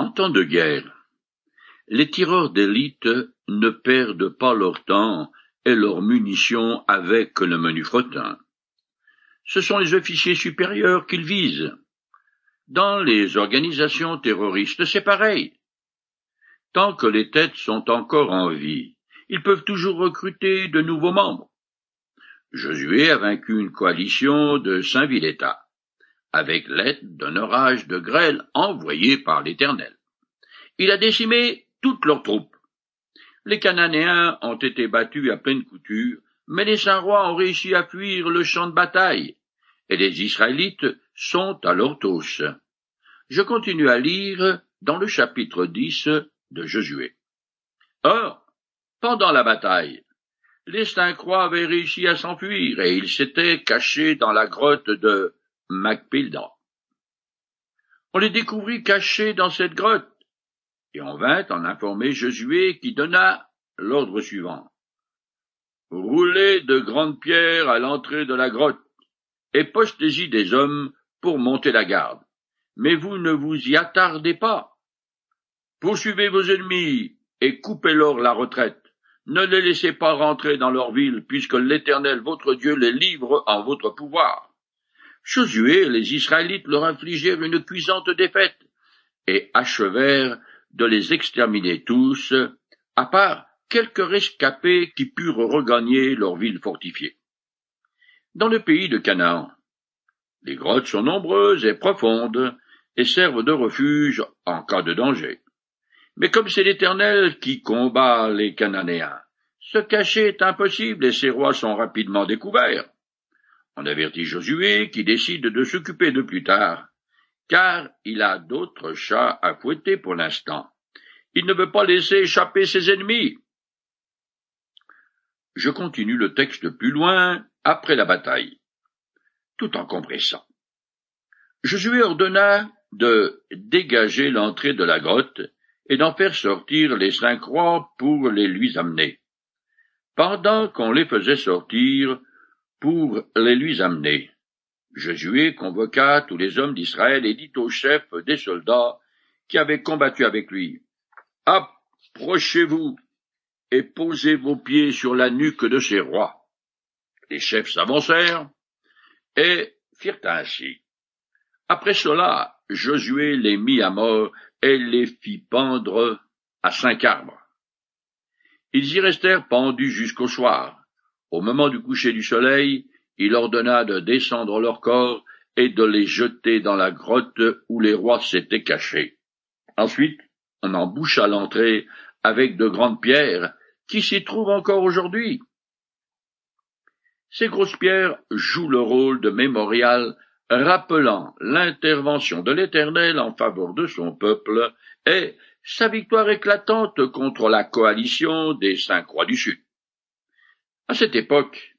En temps de guerre, les tireurs d'élite ne perdent pas leur temps et leurs munitions avec le menu fretin. Ce sont les officiers supérieurs qu'ils visent. Dans les organisations terroristes, c'est pareil. Tant que les têtes sont encore en vie, ils peuvent toujours recruter de nouveaux membres. Josué a vaincu une coalition de Saint-Villétas, avec l'aide d'un orage de grêle envoyé par l'Éternel. Il a décimé toutes leurs troupes. Les Cananéens ont été battus à pleine couture, mais les saints rois ont réussi à fuir le champ de bataille, et les Israélites sont à leur tous. Je continue à lire dans le chapitre 10 de Josué. Or, pendant la bataille, les cinq rois avaient réussi à s'enfuir et ils s'étaient cachés dans la grotte de Macpildan. On les découvrit cachés dans cette grotte, et on vint en informer Josué qui donna l'ordre suivant. Roulez de grandes pierres à l'entrée de la grotte, et postez-y des hommes pour monter la garde. Mais vous ne vous y attardez pas. Poursuivez vos ennemis et coupez-leur la retraite. Ne les laissez pas rentrer dans leur ville, puisque l'Éternel votre Dieu les livre en votre pouvoir. Josué et les Israélites leur infligèrent une cuisante défaite, et achevèrent de les exterminer tous, à part quelques rescapés qui purent regagner leur ville fortifiée. Dans le pays de Canaan, les grottes sont nombreuses et profondes, et servent de refuge en cas de danger. Mais comme c'est l'Éternel qui combat les Cananéens, se cacher est impossible et ces rois sont rapidement découverts. On avertit Josué qui décide de s'occuper de plus tard, car il a d'autres chats à fouetter pour l'instant. Il ne veut pas laisser échapper ses ennemis. Je continue le texte plus loin, après la bataille, tout en compressant. Josué ordonna de dégager l'entrée de la grotte et d'en faire sortir les cinq rois pour les lui amener. Pendant qu'on les faisait sortir pour les lui amener, Josué convoqua tous les hommes d'Israël et dit aux chefs des soldats qui avaient combattu avec lui, Approchez-vous et posez vos pieds sur la nuque de ces rois. Les chefs s'avancèrent et firent ainsi. Après cela, Josué les mit à mort et les fit pendre à cinq arbres. Ils y restèrent pendus jusqu'au soir. Au moment du coucher du soleil, il ordonna de descendre leurs corps et de les jeter dans la grotte où les rois s'étaient cachés. Ensuite, on en boucha l'entrée avec de grandes pierres qui s'y trouvent encore aujourd'hui. Ces grosses pierres jouent le rôle de mémorial rappelant l'intervention de l'Éternel en faveur de son peuple et sa victoire éclatante contre la coalition des cinq rois du Sud. À cette époque,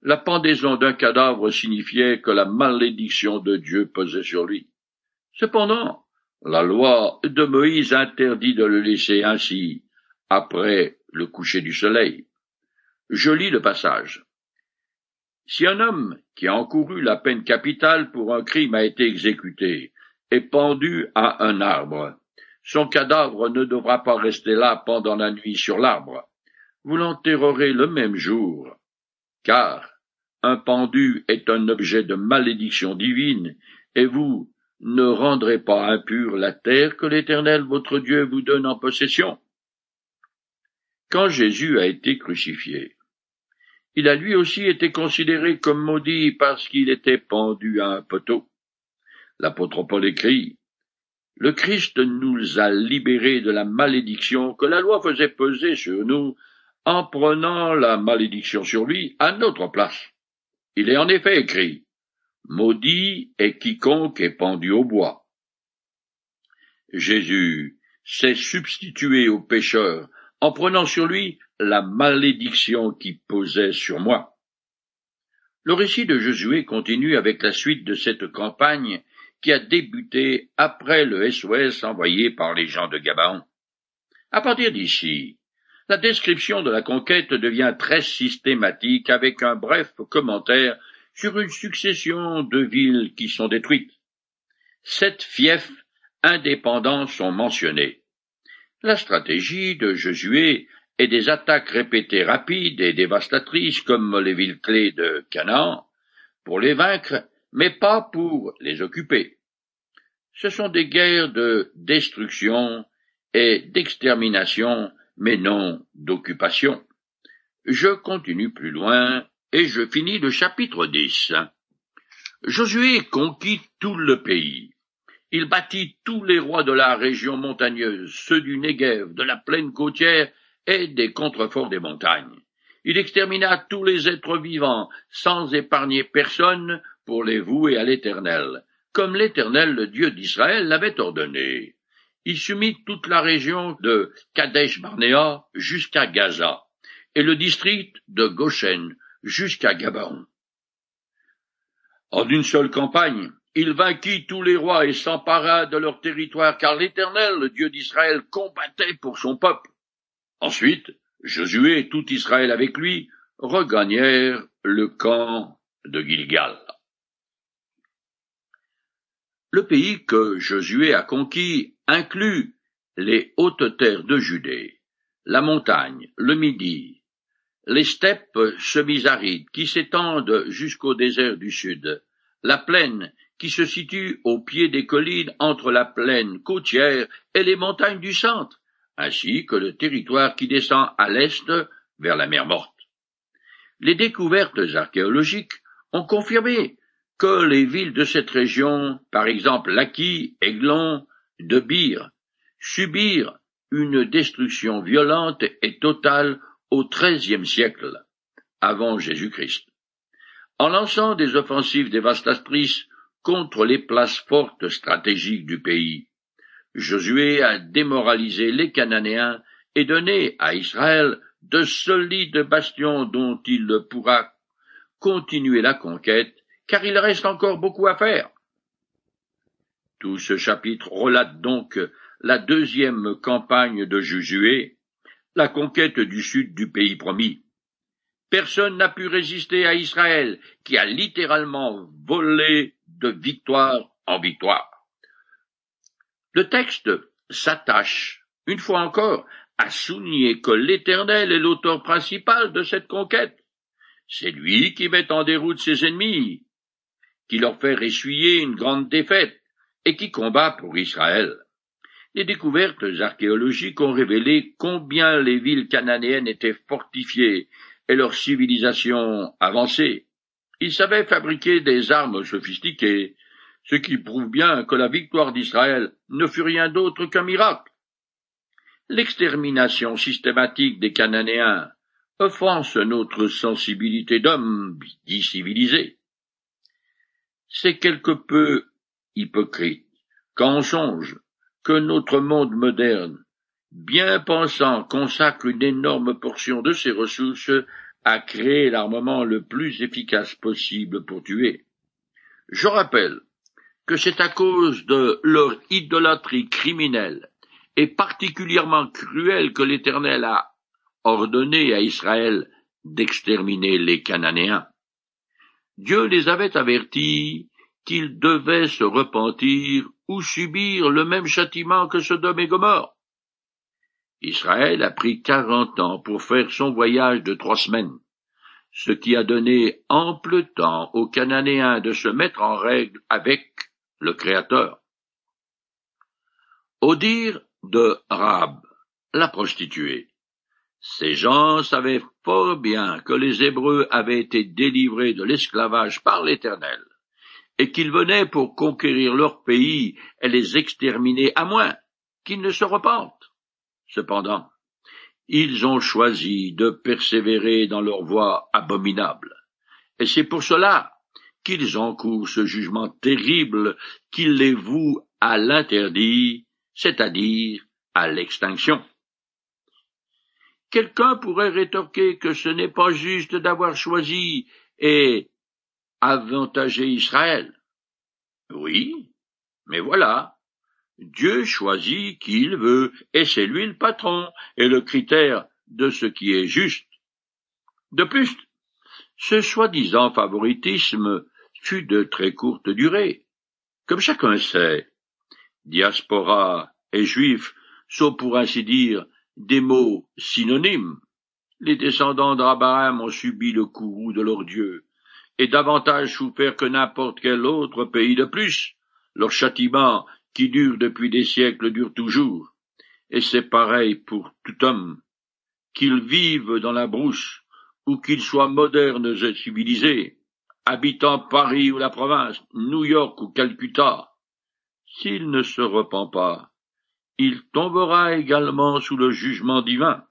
la pendaison d'un cadavre signifiait que la malédiction de Dieu pesait sur lui. Cependant, la loi de Moïse interdit de le laisser ainsi après le coucher du soleil. Je lis le passage. Si un homme qui a encouru la peine capitale pour un crime a été exécuté et pendu à un arbre, son cadavre ne devra pas rester là pendant la nuit sur l'arbre. Vous l'enterrerez le même jour, car un pendu est un objet de malédiction divine, et vous ne rendrez pas impure la terre que l'Éternel votre Dieu vous donne en possession. Quand Jésus a été crucifié, il a lui aussi été considéré comme maudit parce qu'il était pendu à un poteau. L'apôtre Paul écrit Le Christ nous a libérés de la malédiction que la loi faisait peser sur nous en prenant la malédiction sur lui à notre place. Il est en effet écrit Maudit est quiconque est pendu au bois. Jésus s'est substitué au pécheur en prenant sur lui la malédiction qui posait sur moi. Le récit de Josué continue avec la suite de cette campagne qui a débuté après le SOS envoyé par les gens de Gabaon. À partir d'ici, la description de la conquête devient très systématique avec un bref commentaire sur une succession de villes qui sont détruites. Sept fiefs indépendants sont mentionnés. La stratégie de Josué est des attaques répétées rapides et dévastatrices comme les villes clés de Canaan, pour les vaincre, mais pas pour les occuper. Ce sont des guerres de destruction et d'extermination, mais non d'occupation. Je continue plus loin et je finis le chapitre 10. Josué conquit tout le pays. Il bâtit tous les rois de la région montagneuse, ceux du Negev, de la plaine côtière et des contreforts des montagnes. Il extermina tous les êtres vivants, sans épargner personne, pour les vouer à l'Éternel, comme l'Éternel, le Dieu d'Israël, l'avait ordonné. Il sumit toute la région de Kadesh Barnéa jusqu'à Gaza, et le district de Goshen jusqu'à Gabaon. En une seule campagne, il vainquit tous les rois et s'empara de leur territoire, car l'Éternel, le Dieu d'Israël, combattait pour son peuple. Ensuite, Josué et tout Israël avec lui regagnèrent le camp de Gilgal. Le pays que Josué a conquis inclut les hautes terres de Judée, la montagne, le Midi, les steppes semi-arides qui s'étendent jusqu'au désert du sud, la plaine qui se situe au pied des collines entre la plaine côtière et les montagnes du centre, ainsi que le territoire qui descend à l'est vers la mer Morte. Les découvertes archéologiques ont confirmé que les villes de cette région, par exemple Laki, Aiglon, De Bire, subirent une destruction violente et totale au XIIIe siècle, avant Jésus-Christ. En lançant des offensives dévastatrices contre les places fortes stratégiques du pays. Josué a démoralisé les Cananéens et donné à Israël de solides bastions dont il pourra continuer la conquête, car il reste encore beaucoup à faire. Tout ce chapitre relate donc la deuxième campagne de Josué, la conquête du sud du pays promis. Personne n'a pu résister à Israël, qui a littéralement volé de victoire en victoire. Le texte s'attache, une fois encore, à souligner que l'Éternel est l'auteur principal de cette conquête. C'est lui qui met en déroute ses ennemis, qui leur fait essuyer une grande défaite, et qui combat pour Israël. Les découvertes archéologiques ont révélé combien les villes cananéennes étaient fortifiées et leur civilisation avancée. Ils savaient fabriquer des armes sophistiquées, ce qui prouve bien que la victoire d'Israël ne fut rien d'autre qu'un miracle. L'extermination systématique des Cananéens offense notre sensibilité d'homme dit civilisé. C'est quelque peu hypocrite quand on songe que notre monde moderne, bien pensant, consacre une énorme portion de ses ressources à créer l'armement le plus efficace possible pour tuer. Je rappelle que c'est à cause de leur idolâtrie criminelle et particulièrement cruelle que l'Éternel a ordonné à Israël d'exterminer les Cananéens. Dieu les avait avertis qu'ils devaient se repentir ou subir le même châtiment que Sodome et Gomorre. Israël a pris quarante ans pour faire son voyage de trois semaines, ce qui a donné ample temps aux Cananéens de se mettre en règle avec le Créateur. Au dire de Rab, la prostituée, ces gens savaient fort bien que les Hébreux avaient été délivrés de l'esclavage par l'Éternel, et qu'ils venaient pour conquérir leur pays et les exterminer à moins qu'ils ne se repentent. Cependant, ils ont choisi de persévérer dans leur voie abominable. Et c'est pour cela qu'ils encourent ce jugement terrible qui les voue à l'interdit, c'est-à-dire à, l'extinction. Quelqu'un pourrait rétorquer que ce n'est pas juste d'avoir choisi et avantagé Israël. Oui, mais voilà, Dieu choisit qui il veut, et c'est lui le patron et le critère de ce qui est juste. De plus, ce soi-disant favoritisme fut de très courte durée. Comme chacun sait, Diaspora et juifs sont pour ainsi dire des mots synonymes. Les descendants d'Abraham ont subi le courroux de leur Dieu, et davantage souffert que n'importe quel autre pays de plus. Leur châtiment, qui dure depuis des siècles, dure toujours. Et c'est pareil pour tout homme. Qu'il vive dans la brousse, ou qu'il soit moderne et civilisé, habitant Paris ou la province, New York ou Calcutta, s'il ne se repent pas, il tombera également sous le jugement divin.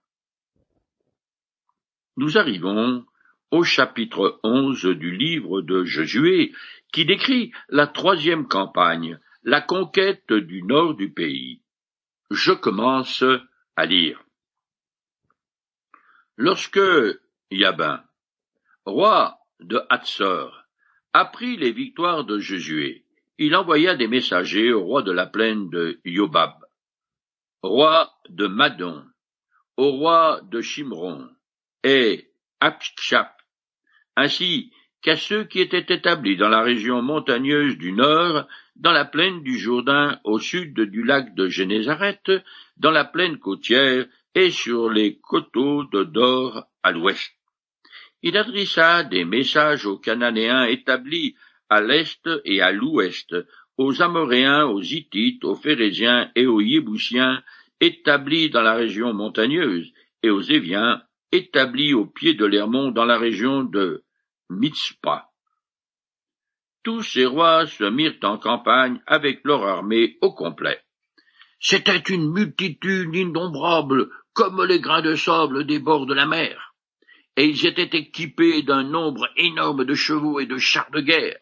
Nous arrivons au chapitre onze du livre de Josué, qui décrit la troisième campagne, la conquête du nord du pays. Je commence à lire. Lorsque Yabin, roi de Hatzor, apprit les victoires de Josué, il envoya des messagers au roi de la plaine de Yobab, roi de Madon, au roi de Shimron, et Akshap, ainsi qu'à ceux qui étaient établis dans la région montagneuse du nord, dans la plaine du Jourdain au sud du lac de Génézareth, dans la plaine côtière et sur les coteaux de Dor à l'ouest. Il adressa des messages aux Cananéens établis à l'est et à l'ouest, aux Amoréens, aux Hittites, aux Phérésiens et aux Yébousiens établis dans la région montagneuse, et aux Éviens établis au pied de l'Hermon dans la région de Mitzpah. Tous ces rois se mirent en campagne avec leur armée au complet. C'était une multitude innombrable, comme les grains de sable des bords de la mer, et ils étaient équipés d'un nombre énorme de chevaux et de chars de guerre.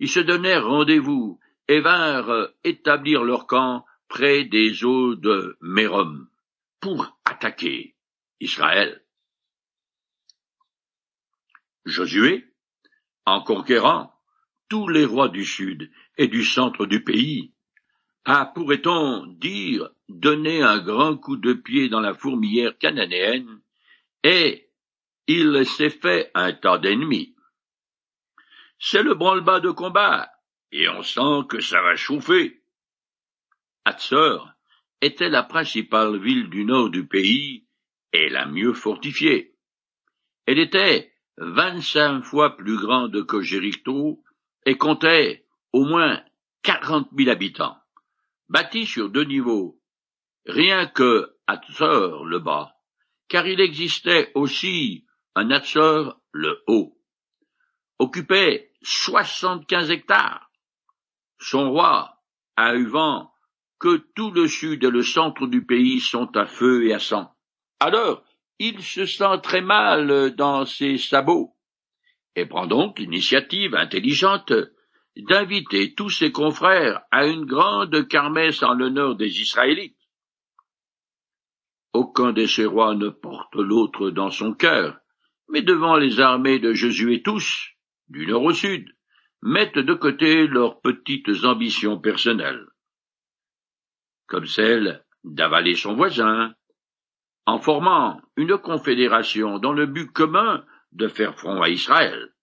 Ils se donnèrent rendez-vous et vinrent établir leur camp près des eaux de Mérom pour attaquer Israël. Josué, en conquérant tous les rois du sud et du centre du pays, a, pourrait-on dire, donné un grand coup de pied dans la fourmilière cananéenne, et il s'est fait un tas d'ennemis. C'est le branle-bas de combat, et on sent que ça va chauffer. Hatzor était la principale ville du nord du pays et la mieux fortifiée. Elle était vingt-cinq fois plus grande que Jéricho et comptait au moins quarante mille habitants, bâtie sur deux niveaux, rien que Hatzor le bas, car il existait aussi un Hatzor le haut, occupait soixante-quinze hectares. Son roi a eu vent que tout le sud et le centre du pays sont à feu et à sang. Alors, il se sent très mal dans ses sabots, et prend donc l'initiative intelligente d'inviter tous ses confrères à une grande kermesse en l'honneur des Israélites. Aucun de ces rois ne porte l'autre dans son cœur, mais devant les armées de Josué tous, du nord au sud, mettent de côté leurs petites ambitions personnelles, comme celle d'avaler son voisin, en formant une confédération dans le but commun de faire front à Israël.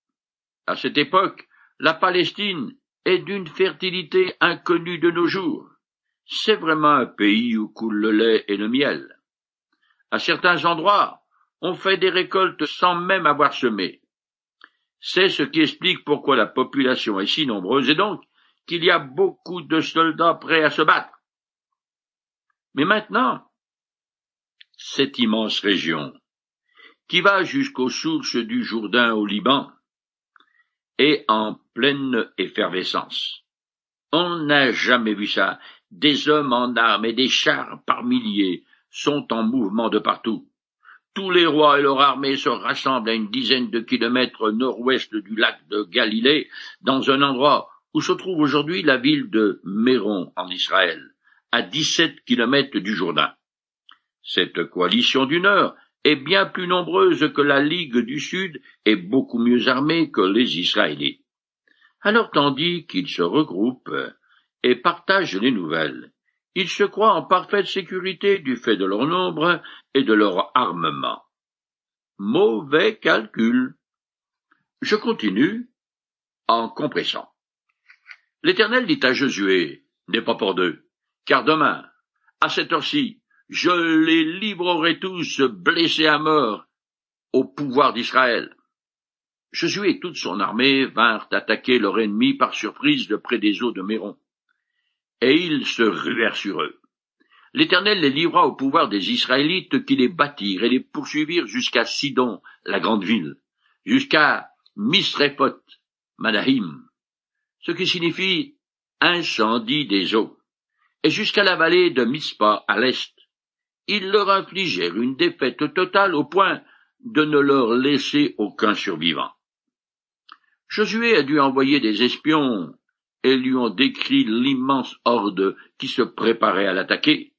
À cette époque, la Palestine est d'une fertilité inconnue de nos jours. C'est vraiment un pays où coule le lait et le miel. À certains endroits, on fait des récoltes sans même avoir semé. C'est ce qui explique pourquoi la population est si nombreuse et donc qu'il y a beaucoup de soldats prêts à se battre. Mais maintenant, cette immense région, qui va jusqu'aux sources du Jourdain au Liban, est en pleine effervescence. On n'a jamais vu ça. Des hommes en armes et des chars par milliers sont en mouvement de partout. Tous les rois et leur armée se rassemblent à une dizaine de kilomètres nord-ouest du lac de Galilée, dans un endroit où se trouve aujourd'hui la ville de Méron en Israël, à dix-sept kilomètres du Jourdain. Cette coalition du Nord est bien plus nombreuse que la Ligue du Sud et beaucoup mieux armée que les Israélites. Alors tandis qu'ils se regroupent et partagent les nouvelles, ils se croient en parfaite sécurité du fait de leur nombre et de leur armement. Mauvais calcul. Je continue en compressant. L'Éternel dit à Josué, n'est pas pour deux, car demain, à cette heure-ci, je les livrerai tous blessés à mort au pouvoir d'Israël. Josué et toute son armée vinrent attaquer leur ennemi par surprise de près des eaux de Méron. Et ils se ruèrent sur eux. L'Éternel les livra au pouvoir des Israélites qui les battirent et les poursuivirent jusqu'à Sidon, la grande ville, jusqu'à Misrephoth, Manahim, ce qui signifie incendie des eaux, et jusqu'à la vallée de Mispa à l'est. Ils leur infligèrent une défaite totale au point de ne leur laisser aucun survivant. Josué a dû envoyer des espions et lui ont décrit l'immense horde qui se préparait à l'attaquer.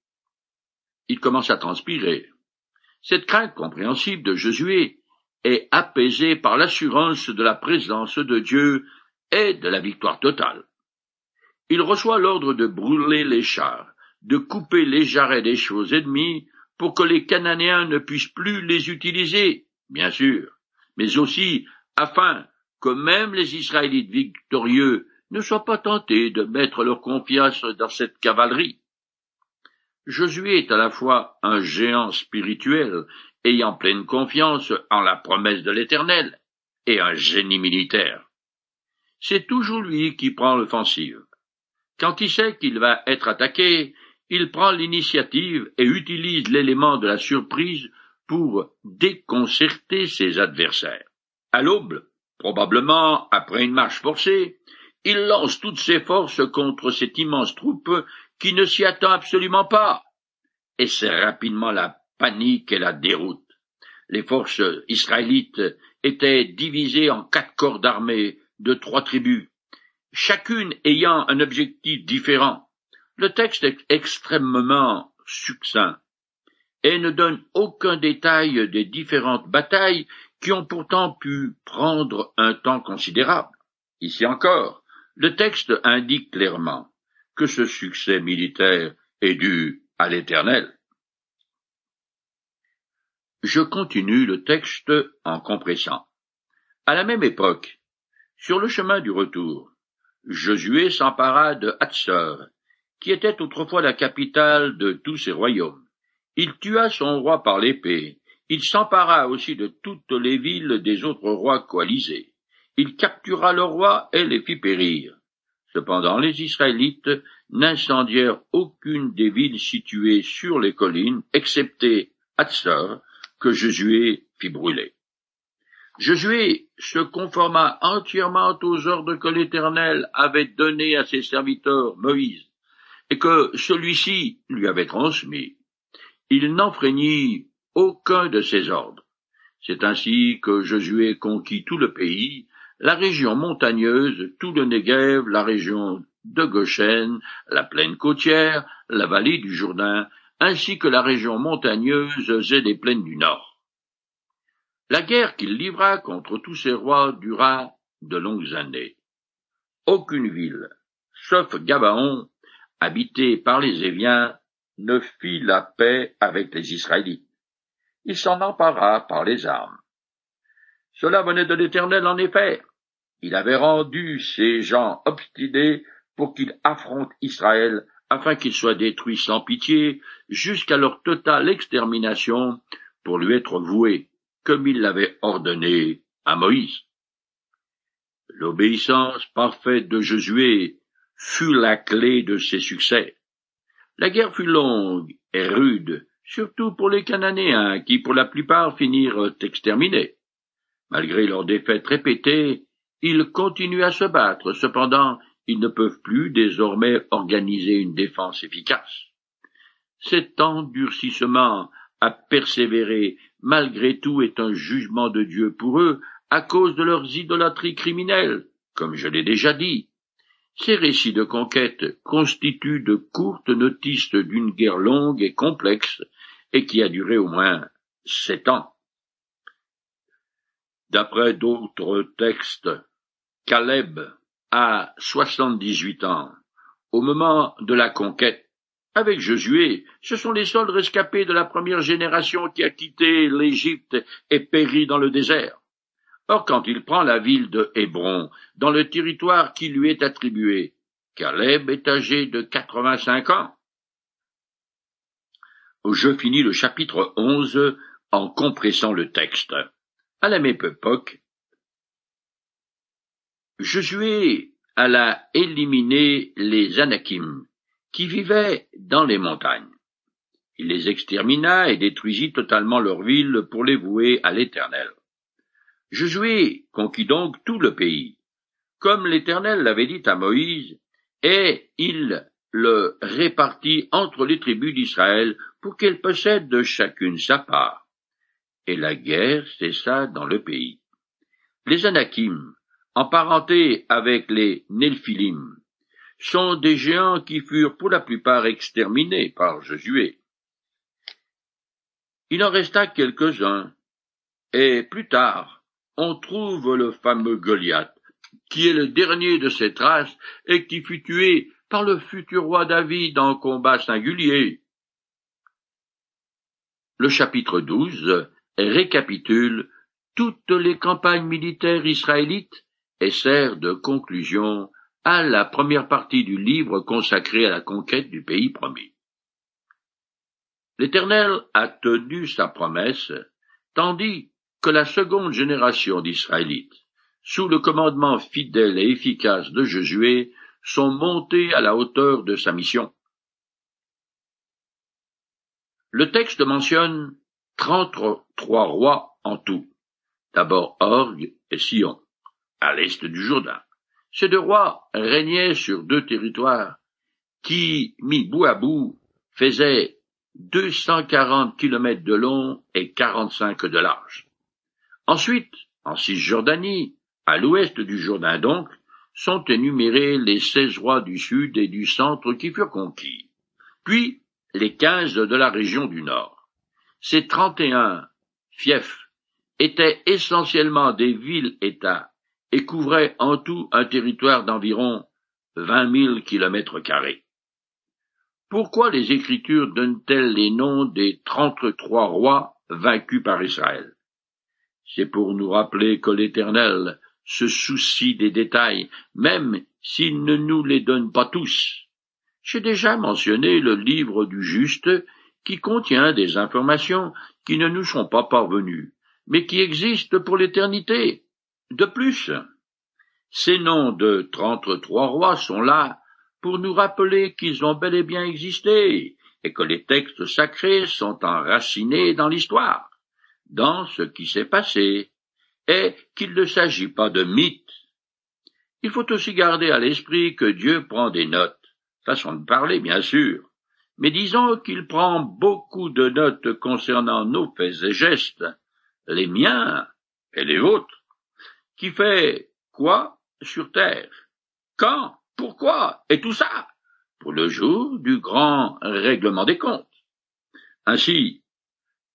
Il commence à transpirer. Cette crainte compréhensible de Josué est apaisée par l'assurance de la présence de Dieu et de la victoire totale. Il reçoit l'ordre de brûler les chars, de couper les jarrets des choses ennemies pour que les Cananéens ne puissent plus les utiliser, bien sûr, mais aussi afin que même les Israélites victorieux ne soient pas tentés de mettre leur confiance dans cette cavalerie. Josué est à la fois un géant spirituel ayant pleine confiance en la promesse de l'Éternel et un génie militaire. C'est toujours lui qui prend l'offensive. Quand il sait qu'il va être attaqué, il prend l'initiative et utilise l'élément de la surprise pour déconcerter ses adversaires. À l'aube, probablement après une marche forcée, il lance toutes ses forces contre cette immense troupe qui ne s'y attend absolument pas. Et c'est rapidement la panique et la déroute. Les forces israélites étaient divisées en quatre corps d'armée de trois tribus, chacune ayant un objectif différent. Le texte est extrêmement succinct et ne donne aucun détail des différentes batailles qui ont pourtant pu prendre un temps considérable. Ici encore, le texte indique clairement que ce succès militaire est dû à l'Éternel. Je continue le texte en compressant. À la même époque, sur le chemin du retour, Josué s'empara de Hatzor, qui était autrefois la capitale de tous ses royaumes. Il tua son roi par l'épée. Il s'empara aussi de toutes les villes des autres rois coalisés. Il captura le roi et les fit périr. Cependant, les Israélites n'incendièrent aucune des villes situées sur les collines, excepté Hatzor, que Josué fit brûler. Josué se conforma entièrement aux ordres que l'Éternel avait donnés à ses serviteurs Moïse, et que celui-ci lui avait transmis. Il n'enfreignit aucun de ses ordres. C'est ainsi que Josué conquit tout le pays, la région montagneuse, tout le Negev, la région de Goshen, la plaine côtière, la vallée du Jourdain, ainsi que la région montagneuse et des plaines du Nord. La guerre qu'il livra contre tous ces rois dura de longues années. Aucune ville, sauf Gabaon, habitée par les Éviens, ne fit la paix avec les Israélites. Il s'en empara par les armes. Cela venait de l'Éternel en effet. Il avait rendu ces gens obstinés pour qu'ils affrontent Israël afin qu'ils soient détruits sans pitié jusqu'à leur totale extermination pour lui être voués, comme il l'avait ordonné à Moïse. L'obéissance parfaite de Josué fut la clé de ses succès. La guerre fut longue et rude, surtout pour les Cananéens, qui pour la plupart finirent exterminés. Malgré leurs défaites répétées, ils continuent à se battre, cependant ils ne peuvent plus désormais organiser une défense efficace. Cet endurcissement à persévérer malgré tout est un jugement de Dieu pour eux à cause de leurs idolâtries criminelles, comme je l'ai déjà dit. Ces récits de conquête constituent de courtes notices d'une guerre longue et complexe et qui a duré au moins sept ans. D'après d'autres textes, Caleb a soixante-dix-huit ans au moment de la conquête. Avec Josué, ce sont les seuls rescapés de la première génération qui a quitté l'Égypte et péri dans le désert. Or, quand il prend la ville de Hébron, dans le territoire qui lui est attribué, Caleb est âgé de quatre-vingt-cinq ans. Je finis le chapitre onze en compressant le texte. À la même époque, Josué alla éliminer les Anakim, qui vivaient dans les montagnes. Il les extermina et détruisit totalement leurs villes pour les vouer à l'Éternel. Josué conquit donc tout le pays, comme l'Éternel l'avait dit à Moïse, et il le répartit entre les tribus d'Israël pour qu'elles possèdent de chacune sa part. Et la guerre cessa dans le pays. Les Anakim, emparentés avec les Nelphilim, sont des géants qui furent pour la plupart exterminés par Josué. Il en resta quelques-uns, et plus tard, on trouve le fameux Goliath, qui est le dernier de cette race et qui fut tué par le futur roi David en combat singulier. Le chapitre 12 récapitule toutes les campagnes militaires israélites et sert de conclusion à la première partie du livre consacré à la conquête du pays promis. L'Éternel a tenu sa promesse, tandis que la seconde génération d'Israélites, sous le commandement fidèle et efficace de Josué, sont montés à la hauteur de sa mission. Le texte mentionne trente-trois rois en tout. D'abord Orgue et Sion, à l'est du Jourdain. Ces deux rois régnaient sur deux territoires qui, mis bout à bout, faisaient deux cent quarante kilomètres de long et quarante-cinq de large. Ensuite, en Cisjordanie, à l'ouest du Jourdain donc, sont énumérés les seize rois du sud et du centre qui furent conquis, puis les quinze de la région du nord. Ces trente et un fiefs étaient essentiellement des villes-États et couvraient en tout un territoire d'environ vingt mille kilomètres carrés. Pourquoi les Écritures donnent-elles les noms des trente-trois rois vaincus par Israël? C'est pour nous rappeler que l'Éternel se soucie des détails, même s'il ne nous les donne pas tous. J'ai déjà mentionné le livre du juste qui contient des informations qui ne nous sont pas parvenues, mais qui existent pour l'éternité. De plus, ces noms de trente-trois rois sont là pour nous rappeler qu'ils ont bel et bien existé, et que les textes sacrés sont enracinés dans l'histoire, dans ce qui s'est passé, et qu'il ne s'agit pas de mythes. Il faut aussi garder à l'esprit que Dieu prend des notes, façon de parler bien sûr, mais disons qu'il prend beaucoup de notes concernant nos faits et gestes, les miens et les autres, qui fait quoi sur terre, quand pourquoi Et tout ça pour le jour du grand règlement des comptes. Ainsi,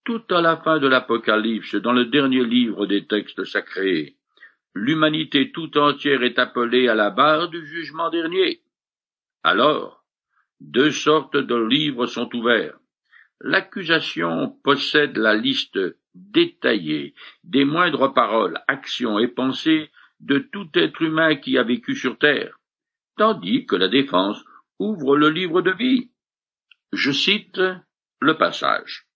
tout à la fin de l'Apocalypse, dans le dernier livre des textes sacrés, l'humanité tout entière est appelée à la barre du jugement dernier. Alors, deux sortes de livres sont ouverts. L'accusation possède la liste détaillée des moindres paroles, actions et pensées de tout être humain qui a vécu sur terre tandis que la défense ouvre le livre de vie. Je cite le passage.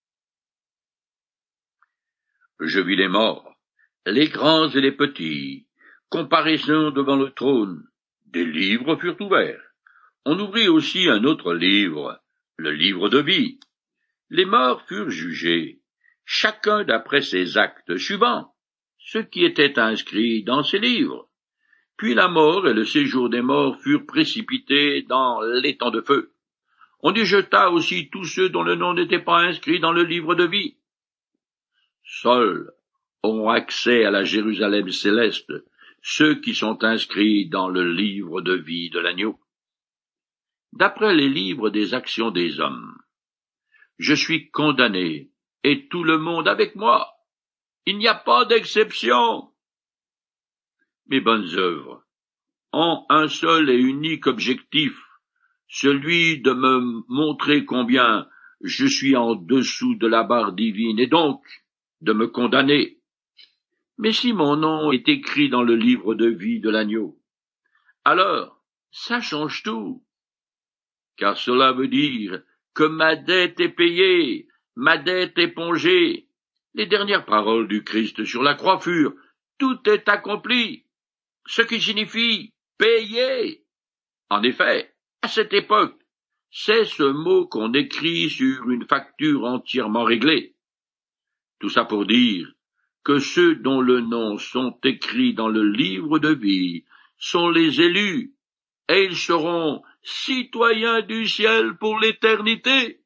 Je vis les morts, les grands et les petits, comparaison devant le trône. Des livres furent ouverts. On ouvrit aussi un autre livre, le livre de vie. Les morts furent jugés, chacun d'après ses actes suivants, ce qui était inscrit dans ces livres. Puis la mort et le séjour des morts furent précipités dans l'étang de feu. On y jeta aussi tous ceux dont le nom n'était pas inscrit dans le livre de vie. Seuls ont accès à la Jérusalem céleste ceux qui sont inscrits dans le livre de vie de l'agneau. D'après les livres des actions des hommes, je suis condamné, et tout le monde avec moi. Il n'y a pas d'exception mes bonnes œuvres ont un seul et unique objectif, celui de me montrer combien je suis en dessous de la barre divine et donc de me condamner. Mais si mon nom est écrit dans le livre de vie de l'agneau, alors ça change tout. Car cela veut dire que ma dette est payée, ma dette épongée. Les dernières paroles du Christ sur la croix furent tout est accompli, ce qui signifie payer. En effet, à cette époque, c'est ce mot qu'on écrit sur une facture entièrement réglée. Tout ça pour dire que ceux dont le nom sont écrits dans le livre de vie sont les élus, et ils seront citoyens du ciel pour l'éternité.